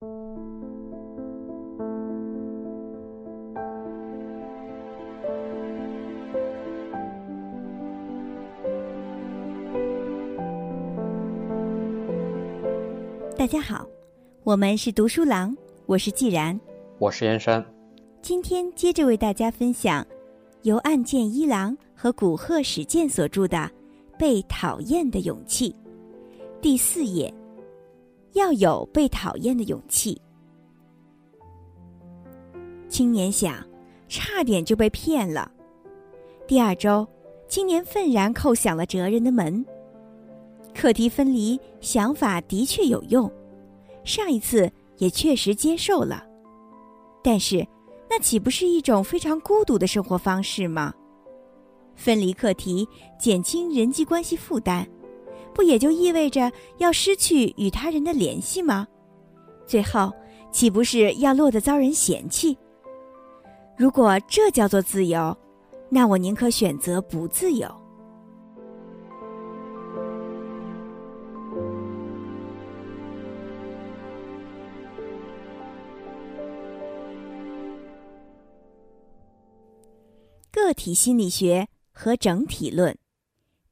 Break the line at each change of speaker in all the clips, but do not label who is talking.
大家好，我们是读书郎，我是既然，
我是燕山。
今天接着为大家分享由岸见一郎和古贺史健所著的《被讨厌的勇气》第四页，要有被讨厌的勇气。青年想，差点就被骗了。第二周，青年愤然叩响了哲人的门。课题分离想法的确有用，上一次也确实接受了，但是那岂不是一种非常孤独的生活方式吗？分离课题减轻人际关系负担，不也就意味着要失去与他人的联系吗？最后岂不是要落得遭人嫌弃？如果这叫做自由，那我宁可选择不自由。个体心理学和整体论。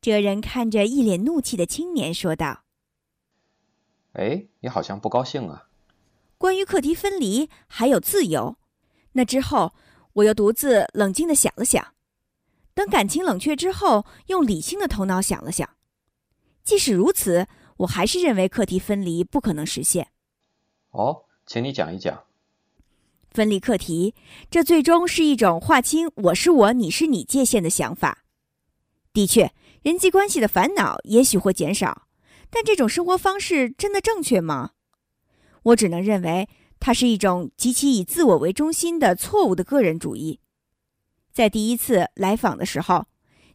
哲人看着一脸怒气的青年说道：“
哎，你好像不高兴啊。
关于课题分离还有自由，那之后我又独自冷静的想了想。等感情冷却之后，用理性的头脑想了想。即使如此，我还是认为课题分离不可能实现。
哦，请你讲一讲。”
分离课题，这最终是一种划清“我是我，你是你”界限的想法。的确，人际关系的烦恼也许会减少，但这种生活方式真的正确吗？我只能认为它是一种极其以自我为中心的错误的个人主义。在第一次来访的时候，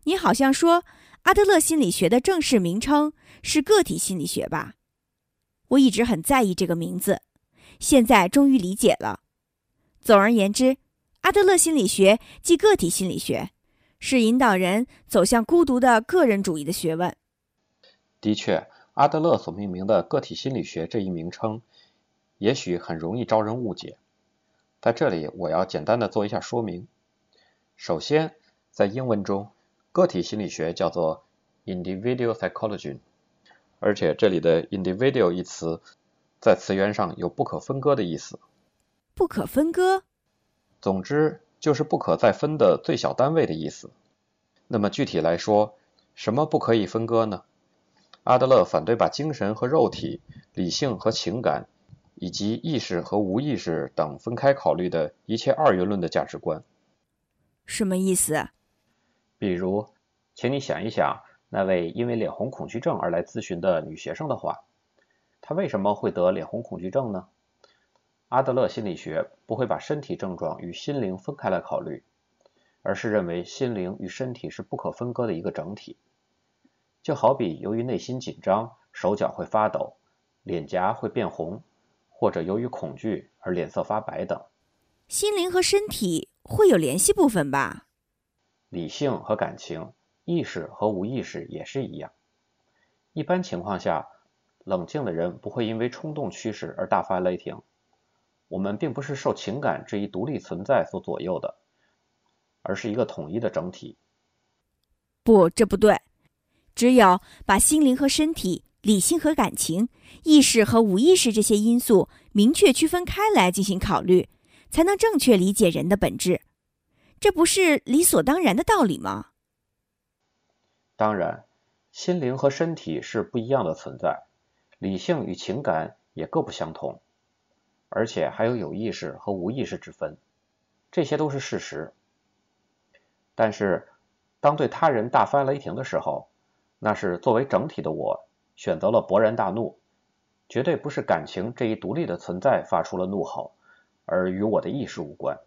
你好像说阿德勒心理学的正式名称是个体心理学吧？我一直很在意这个名字，现在终于理解了。总而言之，阿德勒心理学即个体心理学，是引导人走向孤独的个人主义的学问。
的确，阿德勒所命名的个体心理学这一名称，也许很容易招人误解。在这里，我要简单的做一下说明。首先，在英文中，个体心理学叫做 individual psychology，而且这里的 individual 一词，在词源上有不可分割的意思。
不可分割，
总之就是不可再分的最小单位的意思。那么具体来说，什么不可以分割呢？阿德勒反对把精神和肉体、理性和情感，以及意识和无意识等分开考虑的一切二元论的价值观。
什么意思？
比如，请你想一想那位因为脸红恐惧症而来咨询的女学生的话，她为什么会得脸红恐惧症呢？阿德勒心理学不会把身体症状与心灵分开来考虑，而是认为心灵与身体是不可分割的一个整体。就好比由于内心紧张，手脚会发抖，脸颊会变红，或者由于恐惧而脸色发白等。
心灵和身体会有联系部分吧？
理性和感情，意识和无意识也是一样。一般情况下，冷静的人不会因为冲动驱使而大发雷霆。我们并不是受情感这一独立存在所左右的，而是一个统一的整体。
不，这不对。只有把心灵和身体、理性和感情、意识和无意识这些因素明确区分开来进行考虑，才能正确理解人的本质。这不是理所当然的道理吗？
当然，心灵和身体是不一样的存在，理性与情感也各不相同。而且还有有意识和无意识之分，这些都是事实。但是，当对他人大发雷霆的时候，那是作为整体的我选择了勃然大怒，绝对不是感情这一独立的存在发出了怒吼，而与我的意识无关。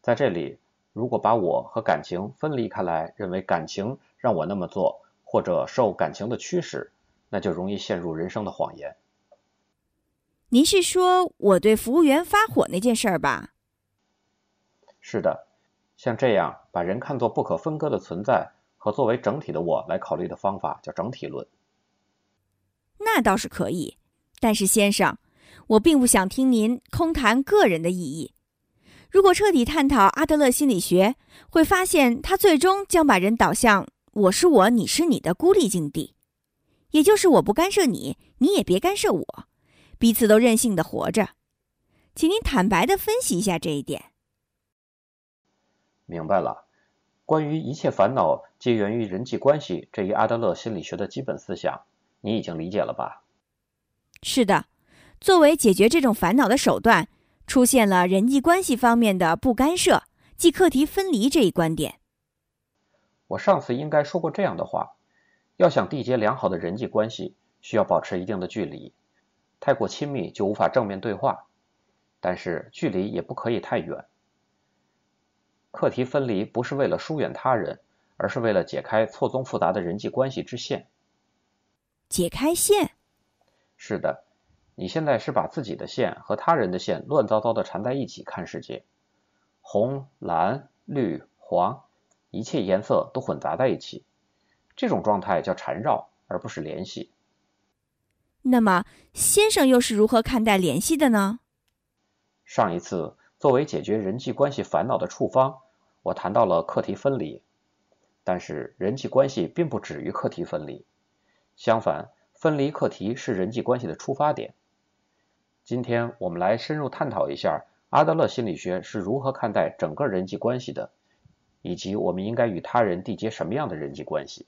在这里，如果把我和感情分离开来，认为感情让我那么做，或者受感情的驱使，那就容易陷入人生的谎言。
您是说我对服务员发火那件事儿吧？
是的，像这样把人看作不可分割的存在和作为整体的我来考虑的方法叫整体论。
那倒是可以，但是先生，我并不想听您空谈个人的意义。如果彻底探讨阿德勒心理学，会发现他最终将把人导向“我是我，你是你的”孤立境地，也就是我不干涉你，你也别干涉我，彼此都任性的活着。请您坦白的分析一下这一点。
明白了，关于一切烦恼皆源于人际关系这一阿德勒心理学的基本思想，你已经理解了吧？
是的，作为解决这种烦恼的手段，出现了人际关系方面的不干涉，即课题分离这一观点。
我上次应该说过这样的话：要想缔结良好的人际关系，需要保持一定的距离，太过亲密就无法正面对话，但是距离也不可以太远。课题分离不是为了疏远他人，而是为了解开错综复杂的人际关系之线。
解开线？
是的，你现在是把自己的线和他人的线乱糟糟的缠在一起看世界，红、蓝、绿、黄，一切颜色都混杂在一起，这种状态叫缠绕，而不是联系。
那么，先生又是如何看待联系的呢？
上一次。作为解决人际关系烦恼的处方，我谈到了课题分离。但是人际关系并不止于课题分离，相反，分离课题是人际关系的出发点。今天我们来深入探讨一下阿德勒心理学是如何看待整个人际关系的，以及我们应该与他人缔结什么样的人际关系。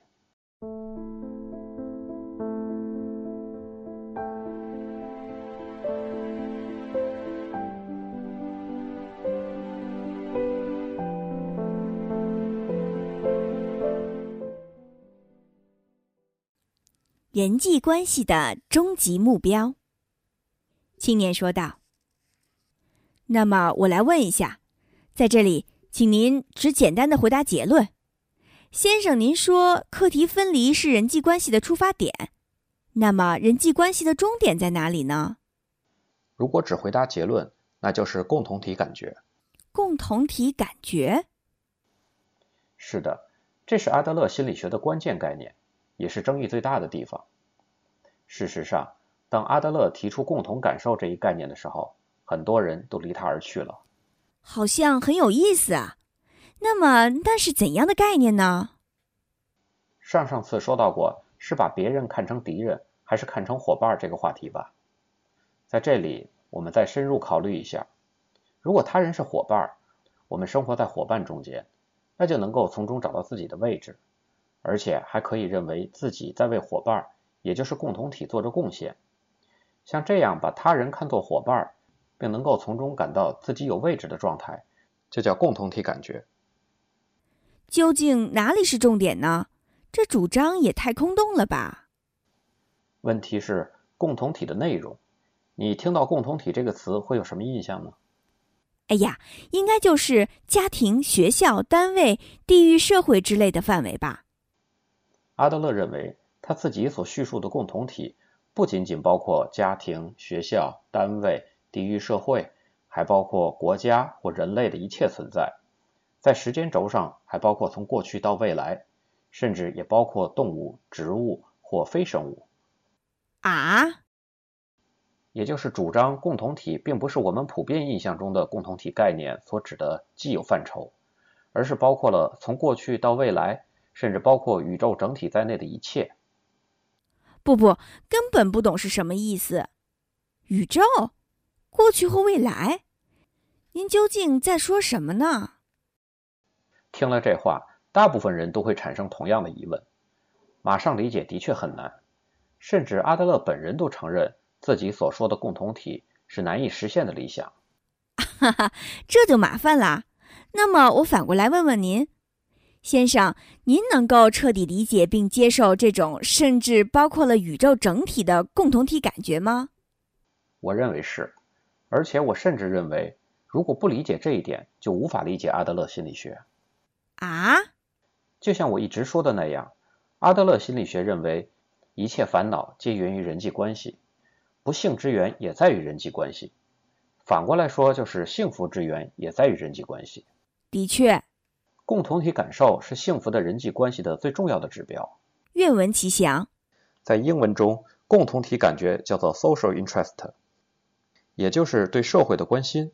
人际关系的终极目标。青年说道：“那么我来问一下，在这里，请您只简单的回答结论。先生，您说课题分离是人际关系的出发点，那么人际关系的终点在哪里呢？
如果只回答结论，那就是共同体感觉。
共同体感觉？
是的，这是阿德勒心理学的关键概念。”也是争议最大的地方。事实上，当阿德勒提出共同感受这一概念的时候，很多人都离他而去了。
好像很有意思啊。那么，那是怎样的概念呢？
上上次说到过，是把别人看成敌人，还是看成伙伴这个话题吧。在这里，我们再深入考虑一下：如果他人是伙伴，我们生活在伙伴中间，那就能够从中找到自己的位置。而且还可以认为自己在为伙伴，也就是共同体做着贡献。像这样把他人看作伙伴，并能够从中感到自己有位置的状态，就叫共同体感觉。
究竟哪里是重点呢？这主张也太空洞了吧？
问题是共同体的内容。你听到“共同体”这个词会有什么印象呢？
哎呀，应该就是家庭、学校、单位、地域、社会之类的范围吧。
阿德勒认为，他自己所叙述的共同体不仅仅包括家庭、学校、单位、地域、社会，还包括国家或人类的一切存在。在时间轴上，还包括从过去到未来，甚至也包括动物、植物或非生物。
啊，
也就是主张共同体并不是我们普遍印象中的共同体概念所指的既有范畴，而是包括了从过去到未来。甚至包括宇宙整体在内的一切。
不不，根本不懂是什么意思。宇宙，过去和未来，您究竟在说什么呢？
听了这话，大部分人都会产生同样的疑问。马上理解的确很难，甚至阿德勒本人都承认自己所说的共同体是难以实现的理想。
哈哈，这就麻烦了。那么我反过来问问您。先生，您能够彻底理解并接受这种甚至包括了宇宙整体的共同体感觉吗？
我认为是，而且我甚至认为，如果不理解这一点，就无法理解阿德勒心理学。
啊？
就像我一直说的那样，阿德勒心理学认为，一切烦恼皆源于人际关系，不幸之源也在于人际关系。反过来说，就是幸福之源也在于人际关系。
的确。
共同体感受是幸福的人际关系的最重要的指标。
愿闻其详。
在英文中，共同体感觉叫做 social interest。也就是对社会的关心。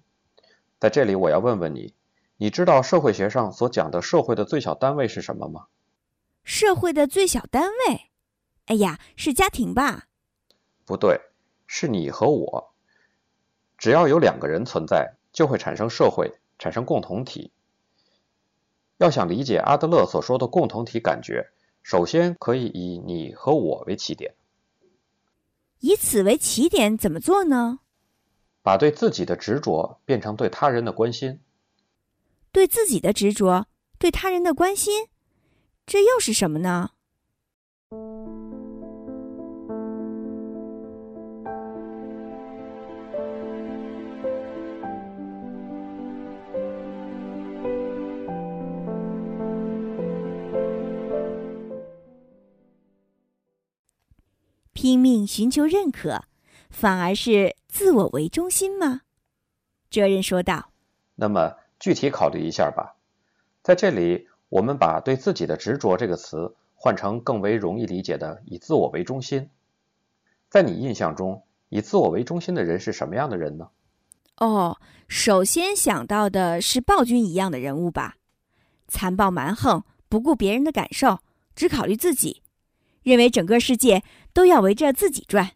在这里，我要问问你，你知道社会学上所讲的社会的最小单位是什么吗？
社会的最小单位，哎呀，是家庭吧？
不对，是你和我。只要有两个人存在，就会产生社会，产生共同体。要想理解阿德勒所说的共同体感觉，首先可以以你和我为起点。
以此为起点，怎么做呢？
把对自己的执着变成对他人的关心。
对自己的执着，对他人的关心，这又是什么呢？寻求认可，反而是自我为中心吗？哲人说道。
那么具体考虑一下吧。在这里，我们把对自己的执着这个词换成更为容易理解的以自我为中心。在你印象中，以自我为中心的人是什么样的人呢？
哦，首先想到的是暴君一样的人物吧，残暴蛮横，不顾别人的感受，只考虑自己。认为整个世界都要围着自己转，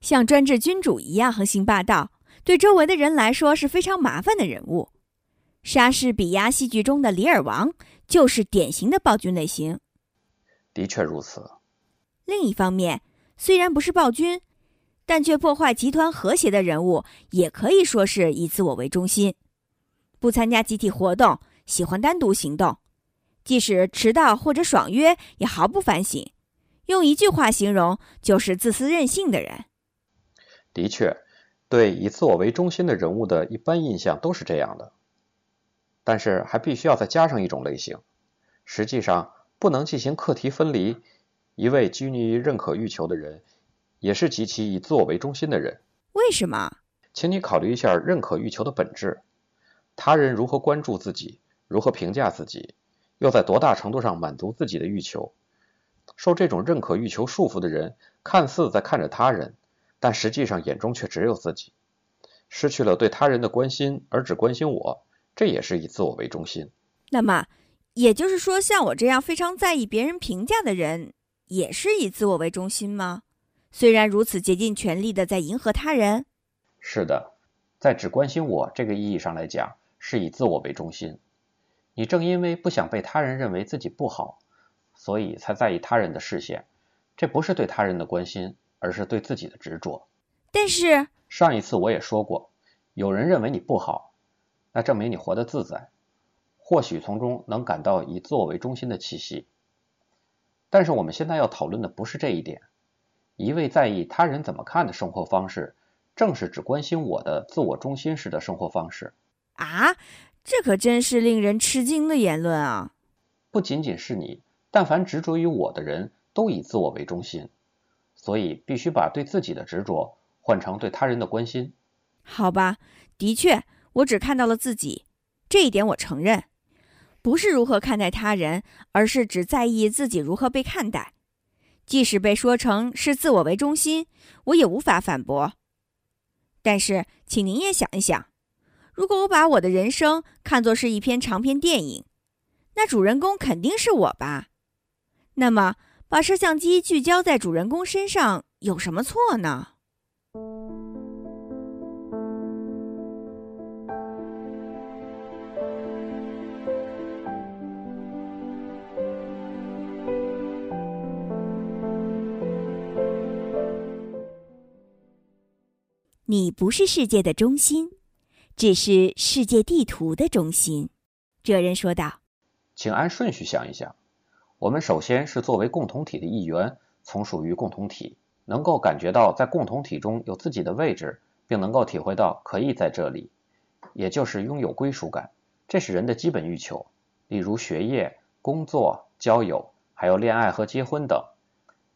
像专制君主一样横行霸道，对周围的人来说是非常麻烦的人物。莎士比亚戏剧中的李尔王就是典型的暴君类型。
的确如此。
另一方面，虽然不是暴君，但却破坏集团和谐的人物，也可以说是以自我为中心，不参加集体活动，喜欢单独行动，即使迟到或者爽约也毫不反省。用一句话形容，就是自私任性的人。
的确，对以自我为中心的人物的一般印象都是这样的。但是还必须要再加上一种类型，实际上不能进行课题分离。一位拘泥于认可欲求的人，也是极其以自我为中心的人。
为什么？
请你考虑一下认可欲求的本质：他人如何关注自己，如何评价自己，又在多大程度上满足自己的欲求？受这种认可欲求束缚的人，看似在看着他人，但实际上眼中却只有自己，失去了对他人的关心，而只关心我，这也是以自我为中心。
那么，也就是说，像我这样非常在意别人评价的人，也是以自我为中心吗？虽然如此，竭尽全力的在迎合他人。
是的，在只关心我这个意义上来讲，是以自我为中心。你正因为不想被他人认为自己不好。所以才在意他人的视线，这不是对他人的关心，而是对自己的执着。
但是
上一次我也说过，有人认为你不好，那证明你活得自在，或许从中能感到以自我为中心的气息。但是我们现在要讨论的不是这一点。一味在意他人怎么看的生活方式，正是只关心我的自我中心式的生活方式。
啊，这可真是令人吃惊的言论啊！
不仅仅是你。但凡执着于我的人都以自我为中心，所以必须把对自己的执着换成对他人的关心。
好吧，的确，我只看到了自己，这一点我承认，不是如何看待他人，而是只在意自己如何被看待。即使被说成是自我为中心，我也无法反驳。但是，请您也想一想，如果我把我的人生看作是一篇长篇电影，那主人公肯定是我吧？那么，把摄像机聚焦在主人公身上有什么错呢？你不是世界的中心，只是世界地图的中心。”哲人说道。
“请按顺序想一想。”我们首先是作为共同体的一员，从属于共同体，能够感觉到在共同体中有自己的位置，并能够体会到可以在这里，也就是拥有归属感。这是人的基本欲求，例如学业、工作、交友，还有恋爱和结婚等，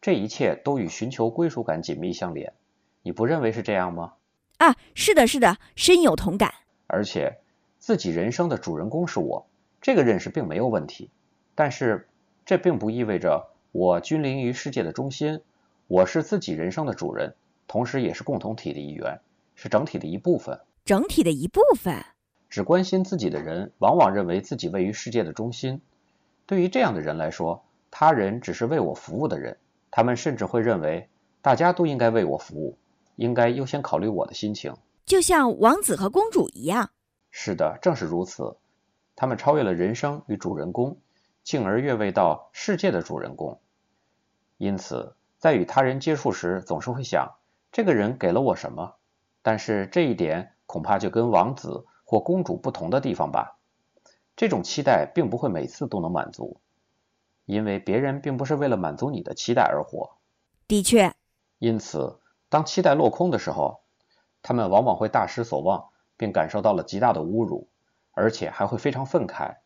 这一切都与寻求归属感紧密相连。你不认为是这样吗？
啊，是的，是的，深有同感。
而且，自己人生的主人公是我，这个认识并没有问题，但是。这并不意味着我君临于世界的中心，我是自己人生的主人，同时也是共同体的一员，是整体的一部分。
整体的一部分。
只关心自己的人，往往认为自己位于世界的中心。对于这样的人来说，他人只是为我服务的人。他们甚至会认为，大家都应该为我服务，应该优先考虑我的心情。
就像王子和公主一样。
是的，正是如此。他们超越了人生与主人公，进而越位到世界的主人公。因此，在与他人接触时，总是会想：这个人给了我什么？但是这一点恐怕就跟王子或公主不同的地方吧。这种期待并不会每次都能满足，因为别人并不是为了满足你的期待而活。
的确。
因此，当期待落空的时候，他们往往会大失所望，并感受到了极大的侮辱，而且还会非常愤慨，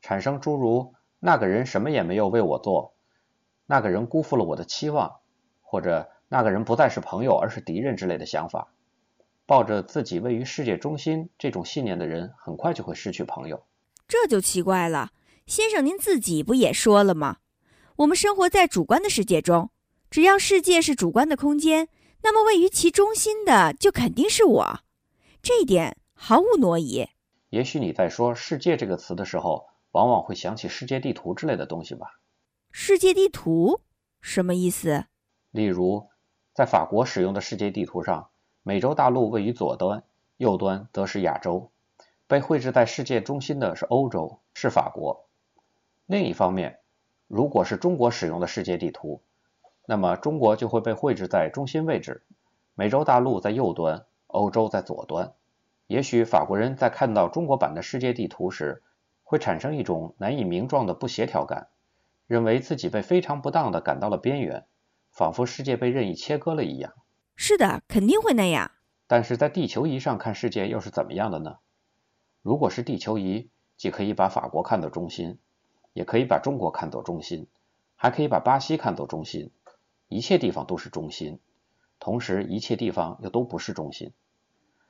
产生诸如“那个人什么也没有为我做”。那个人辜负了我的期望，或者那个人不再是朋友而是敌人之类的想法。抱着自己位于世界中心这种信念的人，很快就会失去朋友。
这就奇怪了，先生，您自己不也说了吗？我们生活在主观的世界中，只要世界是主观的空间，那么位于其中心的就肯定是我，这一点毫无挪移。
也许你在说“世界”这个词的时候，往往会想起世界地图之类的东西吧。
世界地图什么意思？
例如，在法国使用的世界地图上，美洲大陆位于左端，右端则是亚洲。被绘制在世界中心的是欧洲，是法国。另一方面，如果是中国使用的世界地图，那么中国就会被绘制在中心位置，美洲大陆在右端，欧洲在左端。也许法国人在看到中国版的世界地图时，会产生一种难以名状的不协调感。认为自己被非常不当的赶到了边缘，仿佛世界被任意切割了一样。
是的，肯定会那样。
但是在地球仪上看世界又是怎么样的呢？如果是地球仪，既可以把法国看作中心，也可以把中国看作中心，还可以把巴西看作中心，一切地方都是中心。同时，一切地方又都不是中心。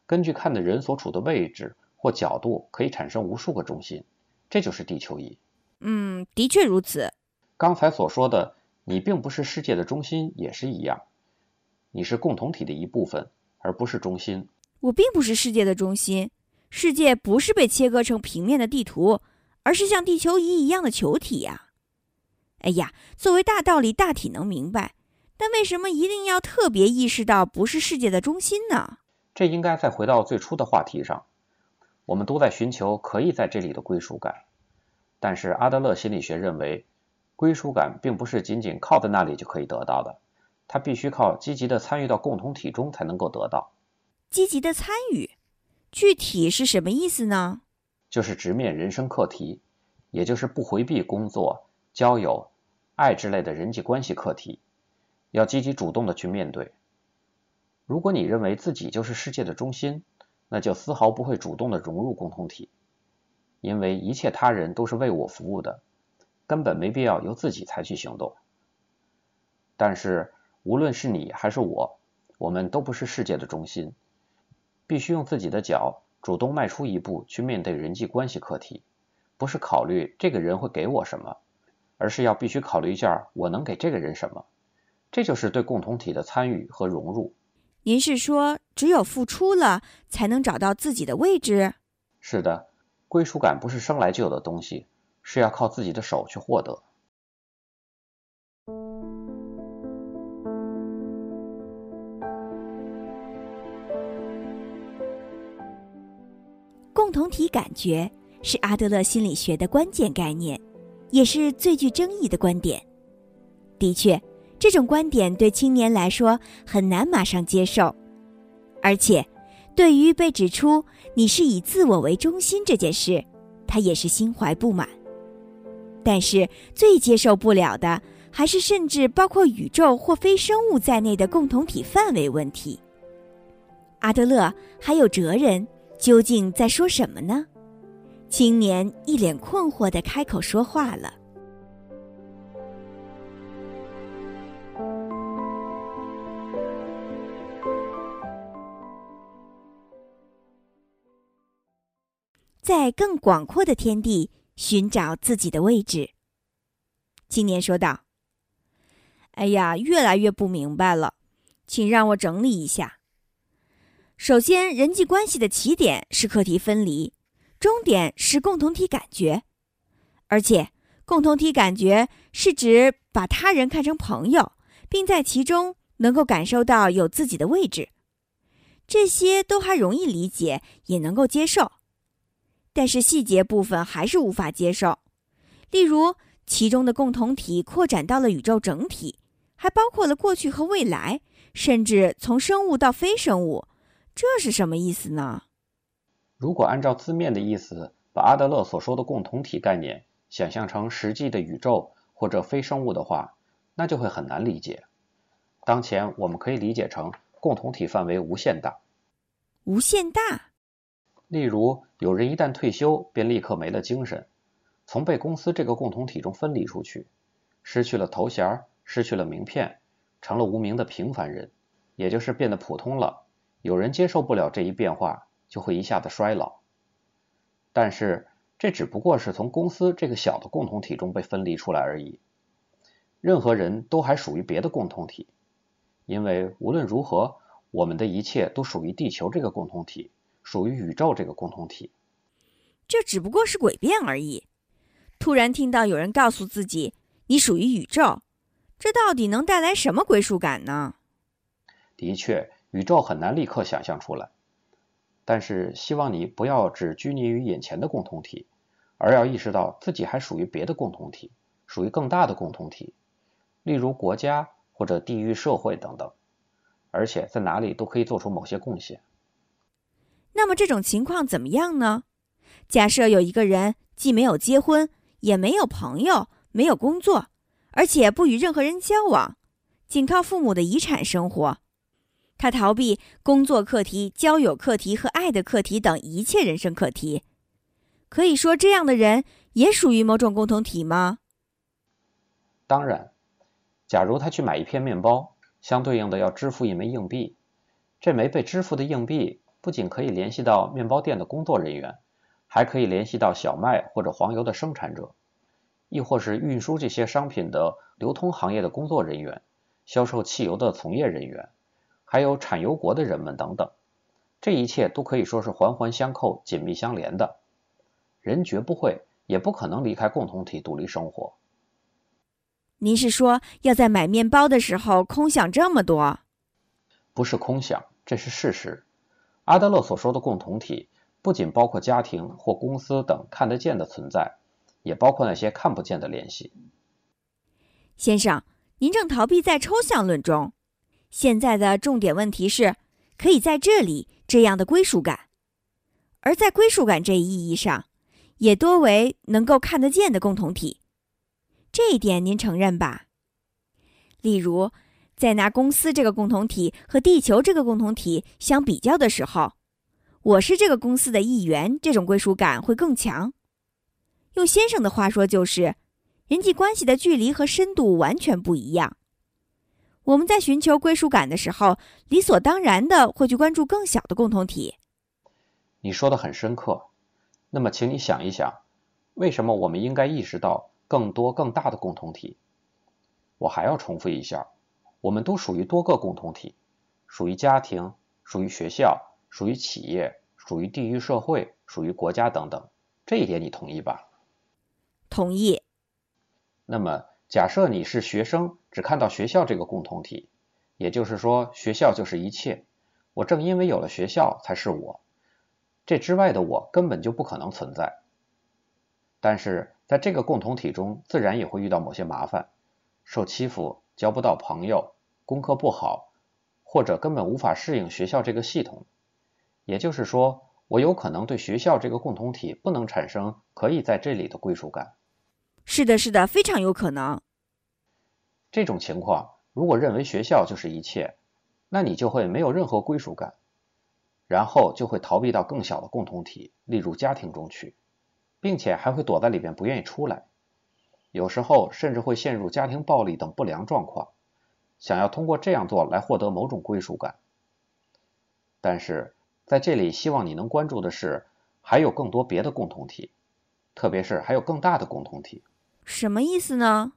根据看的人所处的位置或角度，可以产生无数个中心。这就是地球仪。
嗯，的确如此。
刚才所说的，你并不是世界的中心，也是一样。你是共同体的一部分，而不是中心。
我并不是世界的中心，世界不是被切割成平面的地图，而是像地球仪一样的球体呀。哎呀，作为大道理，大体能明白，但为什么一定要特别意识到不是世界的中心呢？
这应该再回到最初的话题上，我们都在寻求可以在这里的归属感，但是阿德勒心理学认为。归属感并不是仅仅靠在那里就可以得到的，它必须靠积极的参与到共同体中才能够得到。
积极的参与，具体是什么意思呢？
就是直面人生课题，也就是不回避工作、交友、爱之类的人际关系课题，要积极主动的去面对。如果你认为自己就是世界的中心，那就丝毫不会主动的融入共同体，因为一切他人都是为我服务的。根本没必要由自己采取行动。但是，无论是你还是我，我们都不是世界的中心，必须用自己的脚主动迈出一步去面对人际关系课题，不是考虑这个人会给我什么，而是要必须考虑一下我能给这个人什么。这就是对共同体的参与和融入。
您是说，只有付出了，才能找到自己的位置？
是的，归属感不是生来就有的东西。是要靠自己的手去获得。
共同体感觉是阿德勒心理学的关键概念，也是最具争议的观点。的确，这种观点对青年来说很难马上接受，而且，对于被指出你是以自我为中心这件事，他也是心怀不满。但是最接受不了的，还是甚至包括宇宙或非生物在内的共同体范围问题。阿德勒还有哲人究竟在说什么呢？青年一脸困惑的开口说话了：“在更广阔的天地。”寻找自己的位置。青年说道：“哎呀，越来越不明白了，请让我整理一下。首先，人际关系的起点是课题分离，终点是共同体感觉，而且共同体感觉是指把他人看成朋友，并在其中能够感受到有自己的位置。这些都还容易理解，也能够接受，但是细节部分还是无法接受。例如，其中的共同体扩展到了宇宙整体，还包括了过去和未来，甚至从生物到非生物，这是什么意思呢？
如果按照字面的意思，把阿德勒所说的共同体概念想象成实际的宇宙或者非生物的话，那就会很难理解。当前我们可以理解成。共同体范围无限大，
无限大。
例如，有人一旦退休，便立刻没了精神，从被公司这个共同体中分离出去，失去了头衔，失去了名片，成了无名的平凡人，也就是变得普通了。有人接受不了这一变化，就会一下子衰老。但是，这只不过是从公司这个小的共同体中被分离出来而已。任何人都还属于别的共同体。因为无论如何，我们的一切都属于地球这个共同体，属于宇宙这个共同体。
这只不过是诡辩而已。突然听到有人告诉自己“你属于宇宙”，这到底能带来什么归属感呢？
的确，宇宙很难立刻想象出来。但是，希望你不要只拘泥于眼前的共同体，而要意识到自己还属于别的共同体，属于更大的共同体，例如国家。或者地域、社会等等，而且在哪里都可以做出某些贡献。
那么这种情况怎么样呢？假设有一个人既没有结婚，也没有朋友，没有工作，而且不与任何人交往，仅靠父母的遗产生活。他逃避工作课题、交友课题和爱的课题等一切人生课题。可以说，这样的人也属于某种共同体吗？
当然。假如他去买一片面包，相对应的要支付一枚硬币，这枚被支付的硬币不仅可以联系到面包店的工作人员，还可以联系到小麦或者黄油的生产者，亦或是运输这些商品的流通行业的工作人员、销售汽油的从业人员，还有产油国的人们等等。这一切都可以说是环环相扣、紧密相连的。人绝不会，也不可能离开共同体独立生活。
您是说要在买面包的时候空想这么多？
不是空想，这是事实。阿德勒所说的共同体，不仅包括家庭或公司等看得见的存在，也包括那些看不见的联系。
先生，您正逃避在抽象论中。现在的重点问题是，可以在这里这样的归属感，而在归属感这一意义上，也多为能够看得见的共同体。这一点您承认吧？例如，在拿公司这个共同体和地球这个共同体相比较的时候，我是这个公司的一员，这种归属感会更强。用先生的话说，就是人际关系的距离和深度完全不一样。我们在寻求归属感的时候，理所当然的会去关注更小的共同体。
你说的很深刻。那么，请你想一想，为什么我们应该意识到？更多更大的共同体，我还要重复一下，我们都属于多个共同体，属于家庭，属于学校，属于企业，属于地域社会，属于国家等等。这一点你同意吧？
同意。
那么，假设你是学生，只看到学校这个共同体，也就是说，学校就是一切。我正因为有了学校，才是我，这之外的我根本就不可能存在。但是。在这个共同体中，自然也会遇到某些麻烦，受欺负，交不到朋友，功课不好，或者根本无法适应学校这个系统。也就是说，我有可能对学校这个共同体不能产生可以在这里的归属感。
是的，是的，非常有可能。
这种情况，如果认为学校就是一切，那你就会没有任何归属感，然后就会逃避到更小的共同体，例如家庭中去。并且还会躲在里边不愿意出来，有时候甚至会陷入家庭暴力等不良状况，想要通过这样做来获得某种归属感。但是在这里，希望你能关注的是，还有更多别的共同体，特别是还有更大的共同体。
什么意思呢？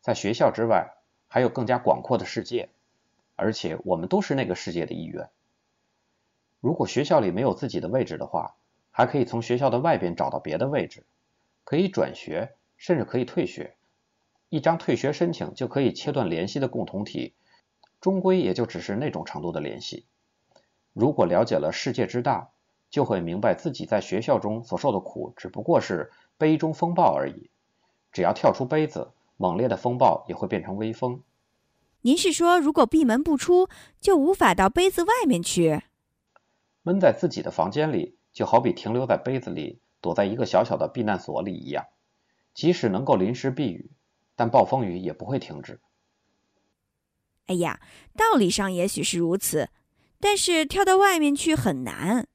在学校之外，还有更加广阔的世界，而且我们都是那个世界的一员。如果学校里没有自己的位置的话，还可以从学校的外边找到别的位置，可以转学，甚至可以退学。一张退学申请就可以切断联系的共同体，终归也就只是那种程度的联系。如果了解了世界之大，就会明白自己在学校中所受的苦只不过是杯中风暴而已。只要跳出杯子，猛烈的风暴也会变成微风。
您是说，如果闭门不出，就无法到杯子外面去？
闷在自己的房间里，就好比停留在杯子里，躲在一个小小的避难所里一样。即使能够临时避雨，但暴风雨也不会停止。
哎呀，道理上也许是如此，但是跳到外面去很难，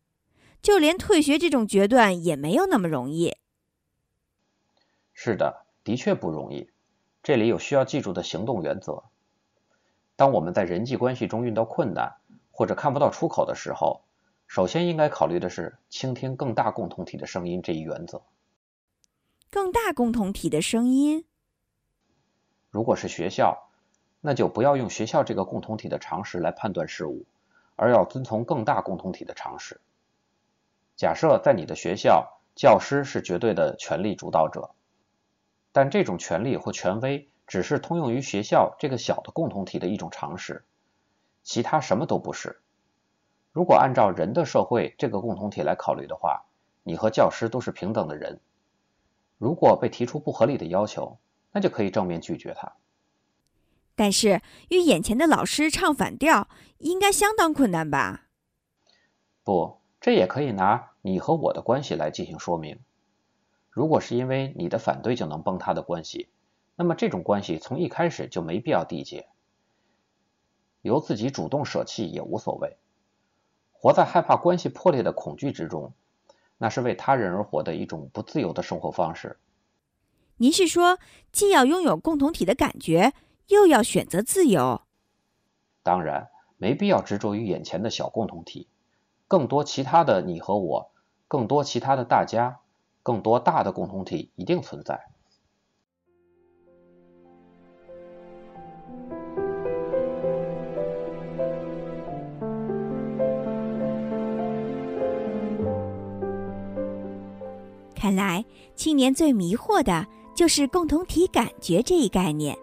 就连退学这种决断也没有那么容易。
是的，的确不容易。这里有需要记住的行动原则。当我们在人际关系中遇到困难或者看不到出口的时候，首先应该考虑的是倾听更大共同体的声音这一原则。
更大共同体的声音。
如果是学校，那就不要用学校这个共同体的常识来判断事物，而要遵从更大共同体的常识。假设在你的学校，教师是绝对的权力主导者，但这种权力或权威。只是通用于学校这个小的共同体的一种常识，其他什么都不是。如果按照人的社会这个共同体来考虑的话，你和教师都是平等的人。如果被提出不合理的要求，那就可以正面拒绝他。
但是与眼前的老师唱反调，应该相当困难吧？
不，这也可以拿你和我的关系来进行说明。如果是因为你的反对就能崩塌的关系。那么这种关系从一开始就没必要缔结，由自己主动舍弃也无所谓。活在害怕关系破裂的恐惧之中，那是为他人而活的一种不自由的生活方式。
您是说，既要拥有共同体的感觉，又要选择自由？
当然，没必要执着于眼前的小共同体，更多其他的你和我，更多其他的大家，更多大的共同体一定存在。
看来，青年最迷惑的就是共同体感觉这一概念。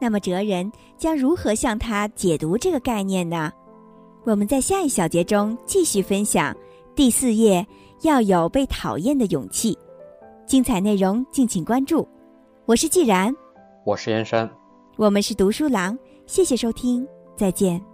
那么，哲人将如何向他解读这个概念呢？我们在下一小节中继续分享第四页，要有被讨厌的勇气。精彩内容敬请关注。我是既然，
我是燕山，
我们是读书郎。谢谢收听，再见。